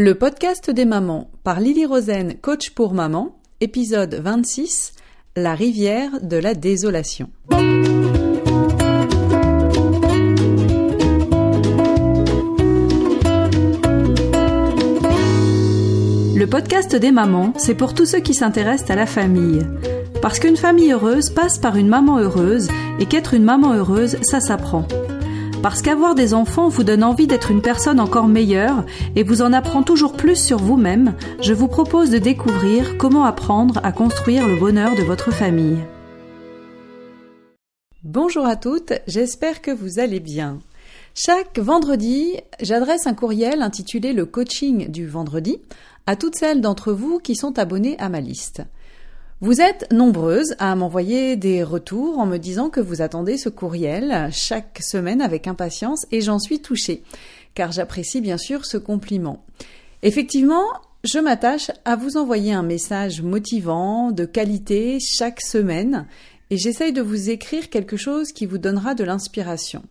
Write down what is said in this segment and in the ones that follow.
Le podcast des mamans par Lily Rosen, coach pour maman, épisode 26, La rivière de la désolation. Le podcast des mamans, c'est pour tous ceux qui s'intéressent à la famille. Parce qu'une famille heureuse passe par une maman heureuse et qu'être une maman heureuse, ça s'apprend. Parce qu'avoir des enfants vous donne envie d'être une personne encore meilleure et vous en apprend toujours plus sur vous-même, je vous propose de découvrir comment apprendre à construire le bonheur de votre famille. Bonjour à toutes, j'espère que vous allez bien. Chaque vendredi, j'adresse un courriel intitulé Le coaching du vendredi à toutes celles d'entre vous qui sont abonnées à ma liste. Vous êtes nombreuses à m'envoyer des retours en me disant que vous attendez ce courriel chaque semaine avec impatience et j'en suis touchée, car j'apprécie bien sûr ce compliment. Effectivement, je m'attache à vous envoyer un message motivant, de qualité chaque semaine et j'essaye de vous écrire quelque chose qui vous donnera de l'inspiration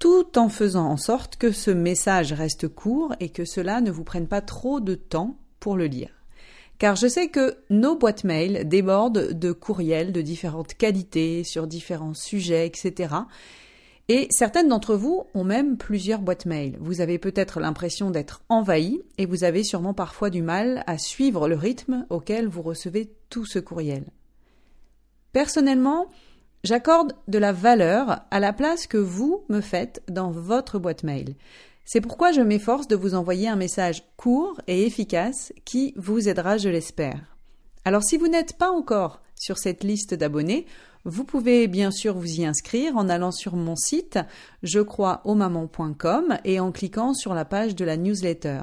tout en faisant en sorte que ce message reste court et que cela ne vous prenne pas trop de temps pour le lire car je sais que nos boîtes mail débordent de courriels de différentes qualités, sur différents sujets, etc. Et certaines d'entre vous ont même plusieurs boîtes mail. Vous avez peut-être l'impression d'être envahi et vous avez sûrement parfois du mal à suivre le rythme auquel vous recevez tout ce courriel. Personnellement, j'accorde de la valeur à la place que vous me faites dans votre boîte mail. C'est pourquoi je m'efforce de vous envoyer un message court et efficace qui vous aidera, je l'espère. Alors si vous n'êtes pas encore sur cette liste d'abonnés, vous pouvez bien sûr vous y inscrire en allant sur mon site je crois au et en cliquant sur la page de la newsletter.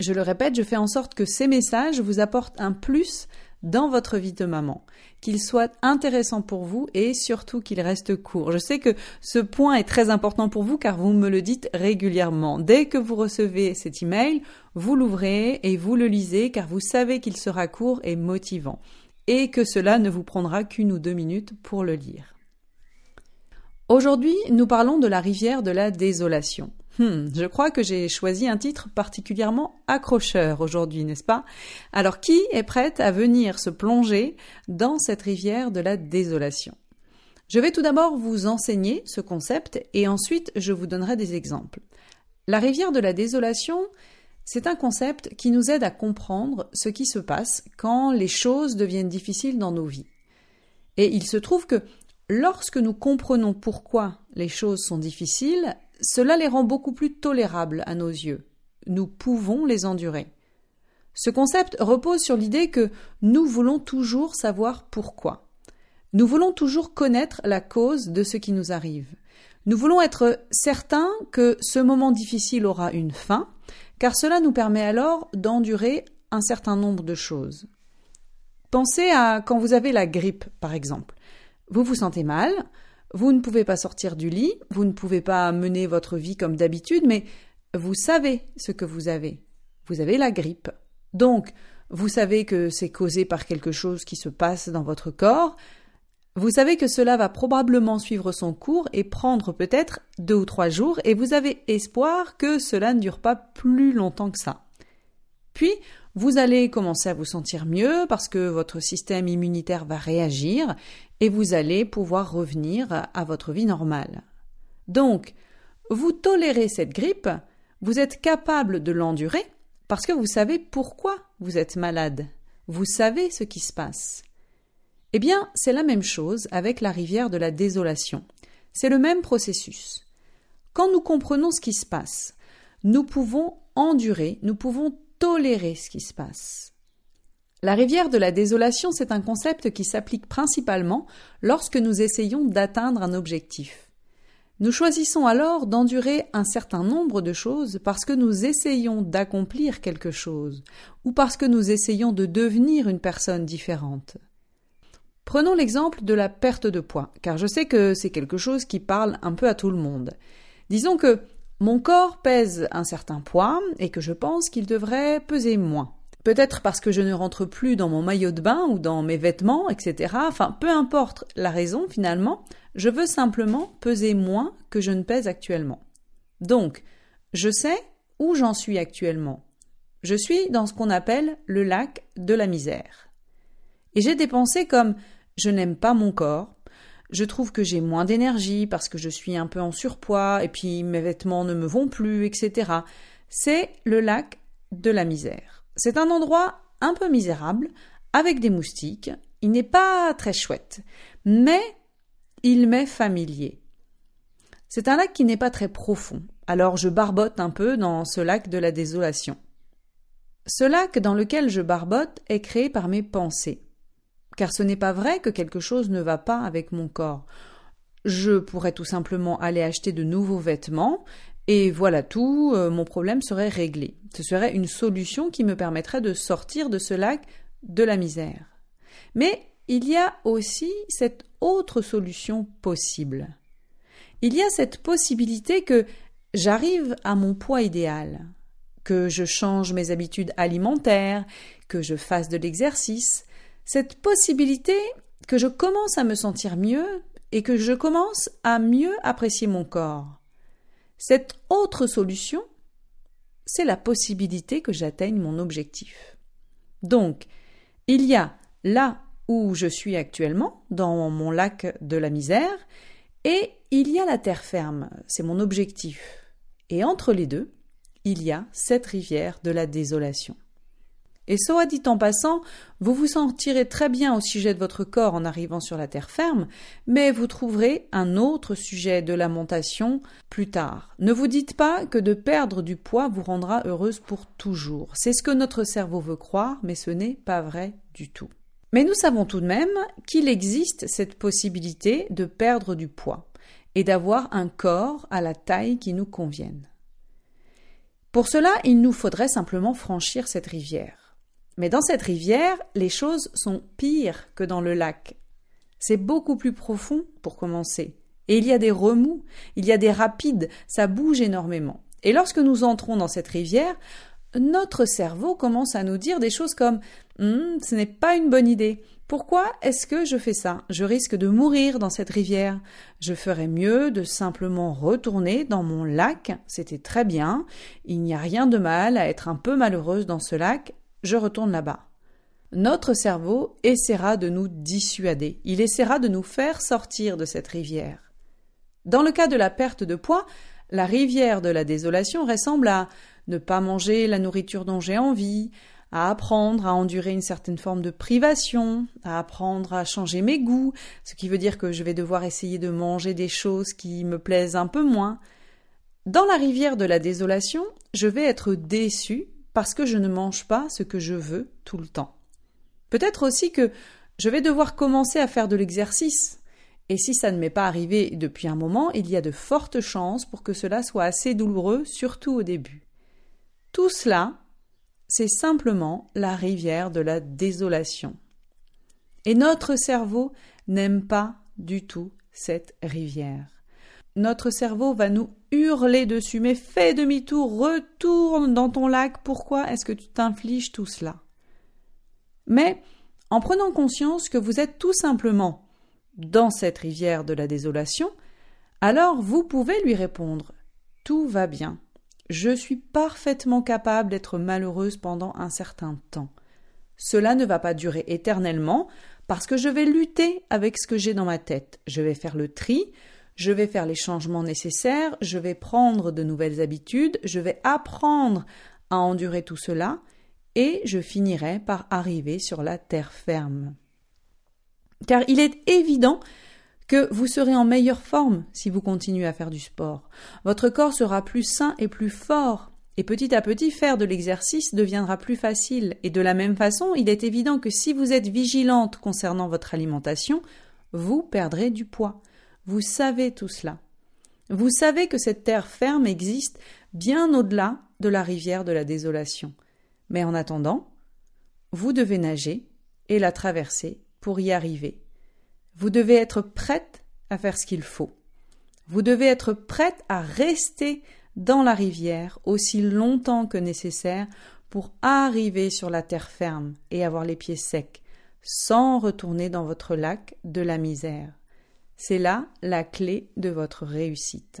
Je le répète, je fais en sorte que ces messages vous apportent un plus dans votre vie de maman, qu'il soit intéressant pour vous et surtout qu'il reste court. Je sais que ce point est très important pour vous car vous me le dites régulièrement. Dès que vous recevez cet email, vous l'ouvrez et vous le lisez car vous savez qu'il sera court et motivant et que cela ne vous prendra qu'une ou deux minutes pour le lire. Aujourd'hui, nous parlons de la rivière de la désolation. Hmm, je crois que j'ai choisi un titre particulièrement accrocheur aujourd'hui, n'est-ce pas? Alors qui est prête à venir se plonger dans cette rivière de la désolation? Je vais tout d'abord vous enseigner ce concept et ensuite je vous donnerai des exemples. La rivière de la désolation, c'est un concept qui nous aide à comprendre ce qui se passe quand les choses deviennent difficiles dans nos vies. Et il se trouve que lorsque nous comprenons pourquoi les choses sont difficiles, cela les rend beaucoup plus tolérables à nos yeux. Nous pouvons les endurer. Ce concept repose sur l'idée que nous voulons toujours savoir pourquoi. Nous voulons toujours connaître la cause de ce qui nous arrive. Nous voulons être certains que ce moment difficile aura une fin, car cela nous permet alors d'endurer un certain nombre de choses. Pensez à quand vous avez la grippe, par exemple. Vous vous sentez mal, vous ne pouvez pas sortir du lit, vous ne pouvez pas mener votre vie comme d'habitude, mais vous savez ce que vous avez. Vous avez la grippe. Donc, vous savez que c'est causé par quelque chose qui se passe dans votre corps. Vous savez que cela va probablement suivre son cours et prendre peut-être deux ou trois jours, et vous avez espoir que cela ne dure pas plus longtemps que ça. Puis, vous allez commencer à vous sentir mieux parce que votre système immunitaire va réagir et vous allez pouvoir revenir à votre vie normale. Donc, vous tolérez cette grippe, vous êtes capable de l'endurer parce que vous savez pourquoi vous êtes malade. Vous savez ce qui se passe. Eh bien, c'est la même chose avec la rivière de la désolation. C'est le même processus. Quand nous comprenons ce qui se passe, nous pouvons endurer, nous pouvons tolérer ce qui se passe. La rivière de la désolation, c'est un concept qui s'applique principalement lorsque nous essayons d'atteindre un objectif. Nous choisissons alors d'endurer un certain nombre de choses parce que nous essayons d'accomplir quelque chose ou parce que nous essayons de devenir une personne différente. Prenons l'exemple de la perte de poids, car je sais que c'est quelque chose qui parle un peu à tout le monde. Disons que mon corps pèse un certain poids et que je pense qu'il devrait peser moins. Peut-être parce que je ne rentre plus dans mon maillot de bain ou dans mes vêtements, etc. Enfin, peu importe la raison finalement, je veux simplement peser moins que je ne pèse actuellement. Donc, je sais où j'en suis actuellement. Je suis dans ce qu'on appelle le lac de la misère. Et j'ai des pensées comme je n'aime pas mon corps, je trouve que j'ai moins d'énergie parce que je suis un peu en surpoids et puis mes vêtements ne me vont plus, etc. C'est le lac de la misère. C'est un endroit un peu misérable, avec des moustiques. Il n'est pas très chouette, mais il m'est familier. C'est un lac qui n'est pas très profond, alors je barbote un peu dans ce lac de la désolation. Ce lac dans lequel je barbote est créé par mes pensées car ce n'est pas vrai que quelque chose ne va pas avec mon corps. Je pourrais tout simplement aller acheter de nouveaux vêtements, et voilà tout, euh, mon problème serait réglé. Ce serait une solution qui me permettrait de sortir de ce lac de la misère. Mais il y a aussi cette autre solution possible. Il y a cette possibilité que j'arrive à mon poids idéal, que je change mes habitudes alimentaires, que je fasse de l'exercice, cette possibilité que je commence à me sentir mieux et que je commence à mieux apprécier mon corps. Cette autre solution, c'est la possibilité que j'atteigne mon objectif. Donc, il y a là où je suis actuellement, dans mon lac de la misère, et il y a la terre ferme, c'est mon objectif. Et entre les deux, il y a cette rivière de la désolation. Et soit dit en passant, vous vous sentirez très bien au sujet de votre corps en arrivant sur la terre ferme, mais vous trouverez un autre sujet de lamentation plus tard. Ne vous dites pas que de perdre du poids vous rendra heureuse pour toujours. C'est ce que notre cerveau veut croire, mais ce n'est pas vrai du tout. Mais nous savons tout de même qu'il existe cette possibilité de perdre du poids et d'avoir un corps à la taille qui nous convienne. Pour cela, il nous faudrait simplement franchir cette rivière. Mais dans cette rivière, les choses sont pires que dans le lac. C'est beaucoup plus profond pour commencer. Et il y a des remous, il y a des rapides, ça bouge énormément. Et lorsque nous entrons dans cette rivière, notre cerveau commence à nous dire des choses comme hum, ce n'est pas une bonne idée. Pourquoi est-ce que je fais ça? Je risque de mourir dans cette rivière. Je ferais mieux de simplement retourner dans mon lac. C'était très bien. Il n'y a rien de mal à être un peu malheureuse dans ce lac je retourne là-bas. Notre cerveau essaiera de nous dissuader, il essaiera de nous faire sortir de cette rivière. Dans le cas de la perte de poids, la rivière de la désolation ressemble à ne pas manger la nourriture dont j'ai envie, à apprendre à endurer une certaine forme de privation, à apprendre à changer mes goûts, ce qui veut dire que je vais devoir essayer de manger des choses qui me plaisent un peu moins. Dans la rivière de la désolation, je vais être déçu parce que je ne mange pas ce que je veux tout le temps. Peut-être aussi que je vais devoir commencer à faire de l'exercice. Et si ça ne m'est pas arrivé depuis un moment, il y a de fortes chances pour que cela soit assez douloureux, surtout au début. Tout cela, c'est simplement la rivière de la désolation. Et notre cerveau n'aime pas du tout cette rivière notre cerveau va nous hurler dessus. Mais fais demi-tour, retourne dans ton lac. Pourquoi est-ce que tu t'infliges tout cela? Mais en prenant conscience que vous êtes tout simplement dans cette rivière de la désolation, alors vous pouvez lui répondre Tout va bien. Je suis parfaitement capable d'être malheureuse pendant un certain temps. Cela ne va pas durer éternellement parce que je vais lutter avec ce que j'ai dans ma tête. Je vais faire le tri, je vais faire les changements nécessaires, je vais prendre de nouvelles habitudes, je vais apprendre à endurer tout cela, et je finirai par arriver sur la terre ferme. Car il est évident que vous serez en meilleure forme si vous continuez à faire du sport. Votre corps sera plus sain et plus fort, et petit à petit faire de l'exercice deviendra plus facile. Et de la même façon, il est évident que si vous êtes vigilante concernant votre alimentation, vous perdrez du poids. Vous savez tout cela. Vous savez que cette terre ferme existe bien au-delà de la rivière de la désolation. Mais en attendant, vous devez nager et la traverser pour y arriver. Vous devez être prête à faire ce qu'il faut. Vous devez être prête à rester dans la rivière aussi longtemps que nécessaire pour arriver sur la terre ferme et avoir les pieds secs, sans retourner dans votre lac de la misère. C'est là la clé de votre réussite.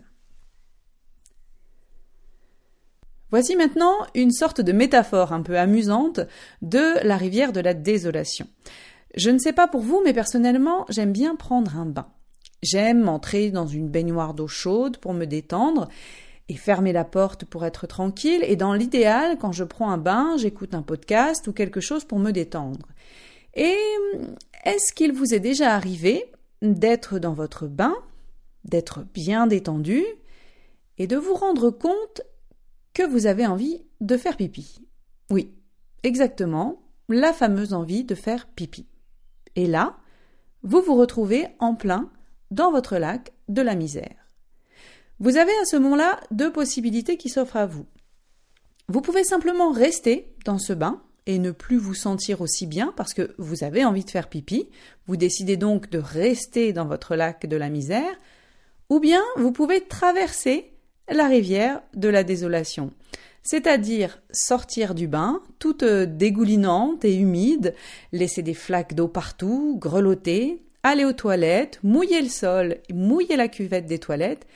Voici maintenant une sorte de métaphore un peu amusante de la rivière de la désolation. Je ne sais pas pour vous, mais personnellement, j'aime bien prendre un bain. J'aime entrer dans une baignoire d'eau chaude pour me détendre et fermer la porte pour être tranquille. Et dans l'idéal, quand je prends un bain, j'écoute un podcast ou quelque chose pour me détendre. Et est-ce qu'il vous est déjà arrivé d'être dans votre bain, d'être bien détendu et de vous rendre compte que vous avez envie de faire pipi. Oui, exactement, la fameuse envie de faire pipi. Et là, vous vous retrouvez en plein dans votre lac de la misère. Vous avez à ce moment-là deux possibilités qui s'offrent à vous. Vous pouvez simplement rester dans ce bain et ne plus vous sentir aussi bien parce que vous avez envie de faire pipi, vous décidez donc de rester dans votre lac de la misère, ou bien vous pouvez traverser la rivière de la désolation. C'est-à-dire sortir du bain, toute dégoulinante et humide, laisser des flaques d'eau partout, grelotter, aller aux toilettes, mouiller le sol, mouiller la cuvette des toilettes,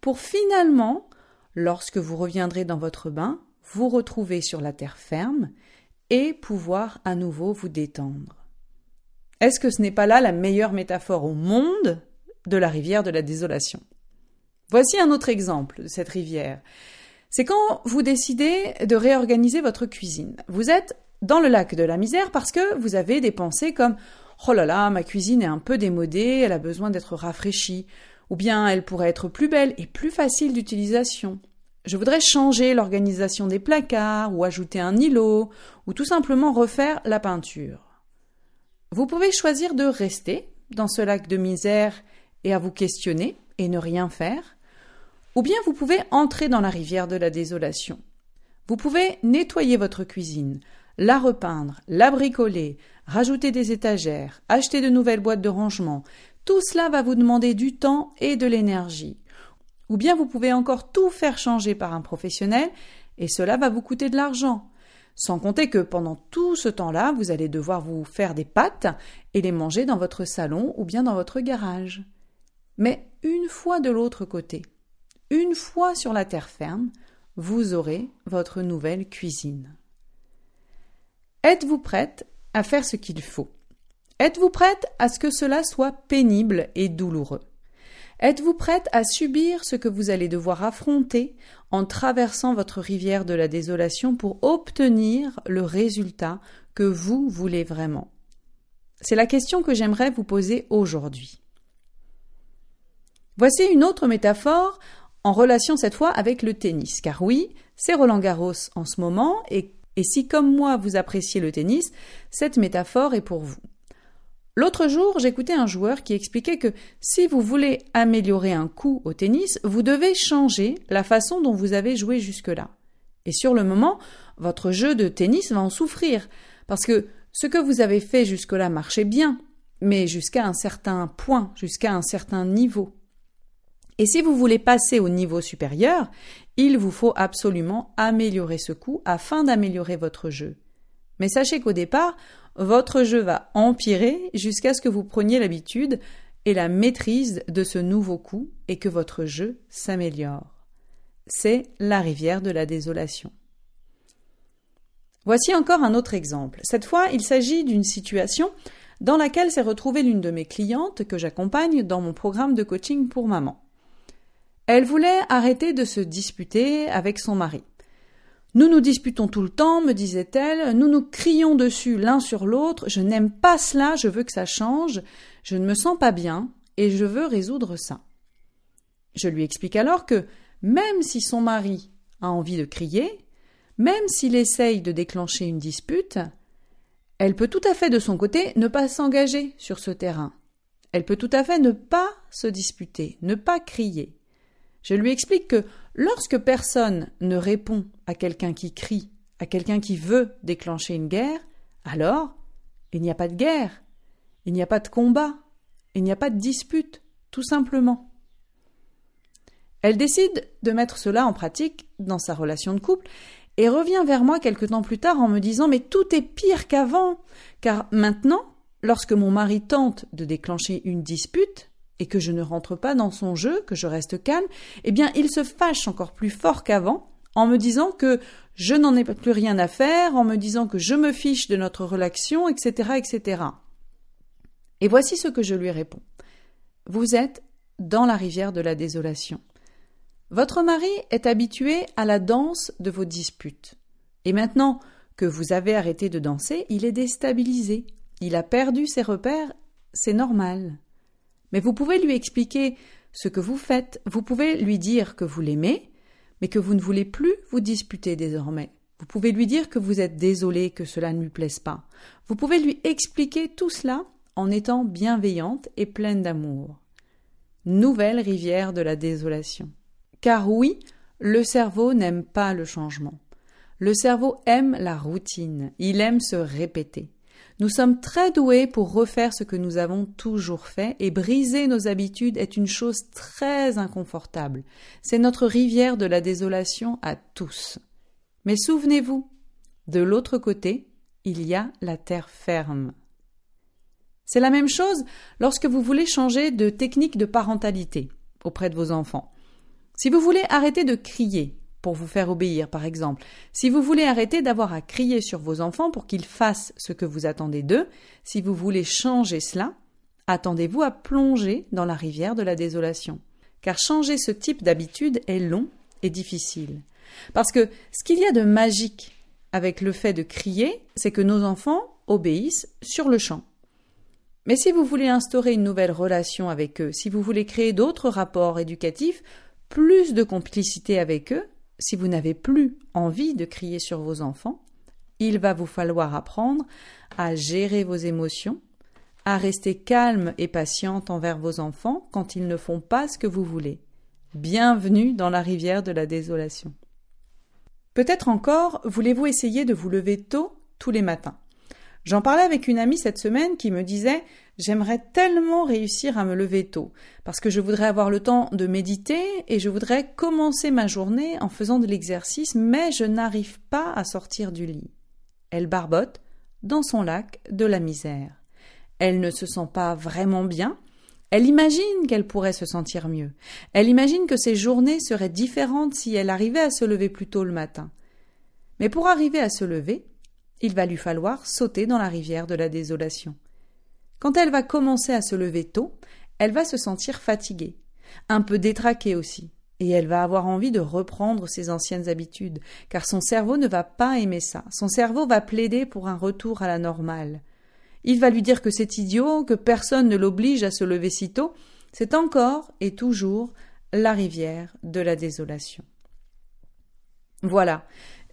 pour finalement, lorsque vous reviendrez dans votre bain, vous retrouver sur la terre ferme et pouvoir à nouveau vous détendre. Est-ce que ce n'est pas là la meilleure métaphore au monde de la rivière de la désolation? Voici un autre exemple de cette rivière. C'est quand vous décidez de réorganiser votre cuisine. Vous êtes dans le lac de la misère parce que vous avez des pensées comme Oh là là, ma cuisine est un peu démodée, elle a besoin d'être rafraîchie, ou bien elle pourrait être plus belle et plus facile d'utilisation. Je voudrais changer l'organisation des placards, ou ajouter un îlot, ou tout simplement refaire la peinture. Vous pouvez choisir de rester dans ce lac de misère et à vous questionner et ne rien faire, ou bien vous pouvez entrer dans la rivière de la désolation. Vous pouvez nettoyer votre cuisine, la repeindre, la bricoler, rajouter des étagères, acheter de nouvelles boîtes de rangement. Tout cela va vous demander du temps et de l'énergie. Ou bien vous pouvez encore tout faire changer par un professionnel et cela va vous coûter de l'argent. Sans compter que pendant tout ce temps-là, vous allez devoir vous faire des pâtes et les manger dans votre salon ou bien dans votre garage. Mais une fois de l'autre côté, une fois sur la terre ferme, vous aurez votre nouvelle cuisine. Êtes-vous prête à faire ce qu'il faut? Êtes-vous prête à ce que cela soit pénible et douloureux? Êtes-vous prête à subir ce que vous allez devoir affronter en traversant votre rivière de la désolation pour obtenir le résultat que vous voulez vraiment? C'est la question que j'aimerais vous poser aujourd'hui. Voici une autre métaphore en relation cette fois avec le tennis. Car oui, c'est Roland Garros en ce moment, et, et si comme moi vous appréciez le tennis, cette métaphore est pour vous. L'autre jour, j'écoutais un joueur qui expliquait que si vous voulez améliorer un coup au tennis, vous devez changer la façon dont vous avez joué jusque-là. Et sur le moment, votre jeu de tennis va en souffrir, parce que ce que vous avez fait jusque-là marchait bien, mais jusqu'à un certain point, jusqu'à un certain niveau. Et si vous voulez passer au niveau supérieur, il vous faut absolument améliorer ce coup afin d'améliorer votre jeu. Mais sachez qu'au départ, votre jeu va empirer jusqu'à ce que vous preniez l'habitude et la maîtrise de ce nouveau coup et que votre jeu s'améliore. C'est la rivière de la désolation. Voici encore un autre exemple. Cette fois, il s'agit d'une situation dans laquelle s'est retrouvée l'une de mes clientes que j'accompagne dans mon programme de coaching pour maman. Elle voulait arrêter de se disputer avec son mari. Nous nous disputons tout le temps, me disait-elle, nous nous crions dessus l'un sur l'autre, je n'aime pas cela, je veux que ça change, je ne me sens pas bien, et je veux résoudre ça. Je lui explique alors que, même si son mari a envie de crier, même s'il essaye de déclencher une dispute, elle peut tout à fait de son côté ne pas s'engager sur ce terrain. Elle peut tout à fait ne pas se disputer, ne pas crier. Je lui explique que lorsque personne ne répond à quelqu'un qui crie, à quelqu'un qui veut déclencher une guerre, alors il n'y a pas de guerre, il n'y a pas de combat, il n'y a pas de dispute, tout simplement. Elle décide de mettre cela en pratique dans sa relation de couple et revient vers moi quelque temps plus tard en me disant Mais tout est pire qu'avant, car maintenant, lorsque mon mari tente de déclencher une dispute, et que je ne rentre pas dans son jeu, que je reste calme, eh bien il se fâche encore plus fort qu'avant en me disant que je n'en ai plus rien à faire, en me disant que je me fiche de notre relation, etc., etc. Et voici ce que je lui réponds. Vous êtes dans la rivière de la désolation. Votre mari est habitué à la danse de vos disputes. Et maintenant que vous avez arrêté de danser, il est déstabilisé. Il a perdu ses repères, c'est normal. Mais vous pouvez lui expliquer ce que vous faites, vous pouvez lui dire que vous l'aimez, mais que vous ne voulez plus vous disputer désormais. Vous pouvez lui dire que vous êtes désolé que cela ne lui plaise pas. Vous pouvez lui expliquer tout cela en étant bienveillante et pleine d'amour. Nouvelle rivière de la désolation. Car oui, le cerveau n'aime pas le changement. Le cerveau aime la routine, il aime se répéter. Nous sommes très doués pour refaire ce que nous avons toujours fait et briser nos habitudes est une chose très inconfortable. C'est notre rivière de la désolation à tous. Mais souvenez-vous, de l'autre côté, il y a la terre ferme. C'est la même chose lorsque vous voulez changer de technique de parentalité auprès de vos enfants. Si vous voulez arrêter de crier, vous faire obéir, par exemple. Si vous voulez arrêter d'avoir à crier sur vos enfants pour qu'ils fassent ce que vous attendez d'eux, si vous voulez changer cela, attendez-vous à plonger dans la rivière de la désolation. Car changer ce type d'habitude est long et difficile. Parce que ce qu'il y a de magique avec le fait de crier, c'est que nos enfants obéissent sur le champ. Mais si vous voulez instaurer une nouvelle relation avec eux, si vous voulez créer d'autres rapports éducatifs, plus de complicité avec eux, si vous n'avez plus envie de crier sur vos enfants, il va vous falloir apprendre à gérer vos émotions, à rester calme et patiente envers vos enfants quand ils ne font pas ce que vous voulez. Bienvenue dans la rivière de la désolation. Peut-être encore voulez-vous essayer de vous lever tôt tous les matins. J'en parlais avec une amie cette semaine qui me disait J'aimerais tellement réussir à me lever tôt, parce que je voudrais avoir le temps de méditer et je voudrais commencer ma journée en faisant de l'exercice, mais je n'arrive pas à sortir du lit. Elle barbote dans son lac de la misère. Elle ne se sent pas vraiment bien, elle imagine qu'elle pourrait se sentir mieux. Elle imagine que ses journées seraient différentes si elle arrivait à se lever plus tôt le matin. Mais pour arriver à se lever, il va lui falloir sauter dans la rivière de la désolation. Quand elle va commencer à se lever tôt, elle va se sentir fatiguée, un peu détraquée aussi, et elle va avoir envie de reprendre ses anciennes habitudes, car son cerveau ne va pas aimer ça. Son cerveau va plaider pour un retour à la normale. Il va lui dire que c'est idiot, que personne ne l'oblige à se lever si tôt. C'est encore et toujours la rivière de la désolation. Voilà.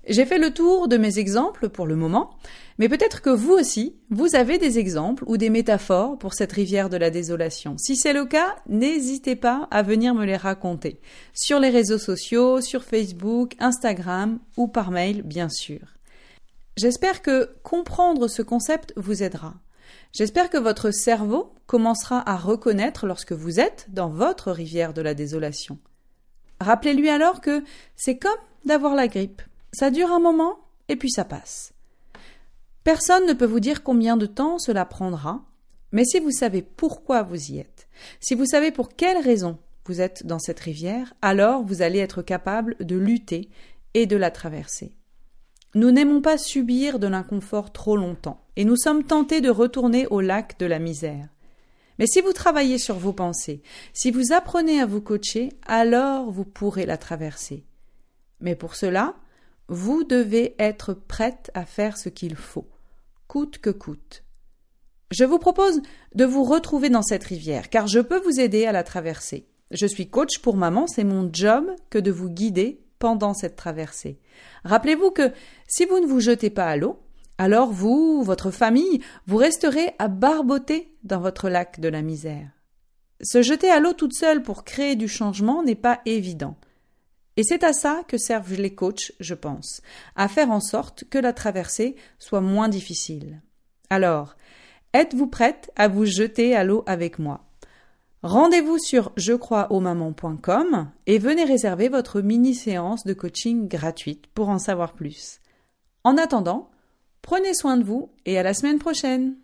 J'ai fait le tour de mes exemples pour le moment, mais peut-être que vous aussi, vous avez des exemples ou des métaphores pour cette rivière de la désolation. Si c'est le cas, n'hésitez pas à venir me les raconter. Sur les réseaux sociaux, sur Facebook, Instagram ou par mail, bien sûr. J'espère que comprendre ce concept vous aidera. J'espère que votre cerveau commencera à reconnaître lorsque vous êtes dans votre rivière de la désolation. Rappelez-lui alors que c'est comme d'avoir la grippe. Ça dure un moment et puis ça passe. Personne ne peut vous dire combien de temps cela prendra, mais si vous savez pourquoi vous y êtes, si vous savez pour quelle raison vous êtes dans cette rivière, alors vous allez être capable de lutter et de la traverser. Nous n'aimons pas subir de l'inconfort trop longtemps, et nous sommes tentés de retourner au lac de la misère. Mais si vous travaillez sur vos pensées, si vous apprenez à vous coacher, alors vous pourrez la traverser. Mais pour cela, vous devez être prête à faire ce qu'il faut, coûte que coûte. Je vous propose de vous retrouver dans cette rivière, car je peux vous aider à la traverser. Je suis coach pour maman, c'est mon job que de vous guider pendant cette traversée. Rappelez-vous que si vous ne vous jetez pas à l'eau, alors vous, votre famille, vous resterez à barboter dans votre lac de la misère. Se jeter à l'eau toute seule pour créer du changement n'est pas évident. Et c'est à ça que servent les coachs, je pense, à faire en sorte que la traversée soit moins difficile. Alors, êtes-vous prête à vous jeter à l'eau avec moi? Rendez-vous sur jecroisausmamans.com et venez réserver votre mini-séance de coaching gratuite pour en savoir plus. En attendant, prenez soin de vous et à la semaine prochaine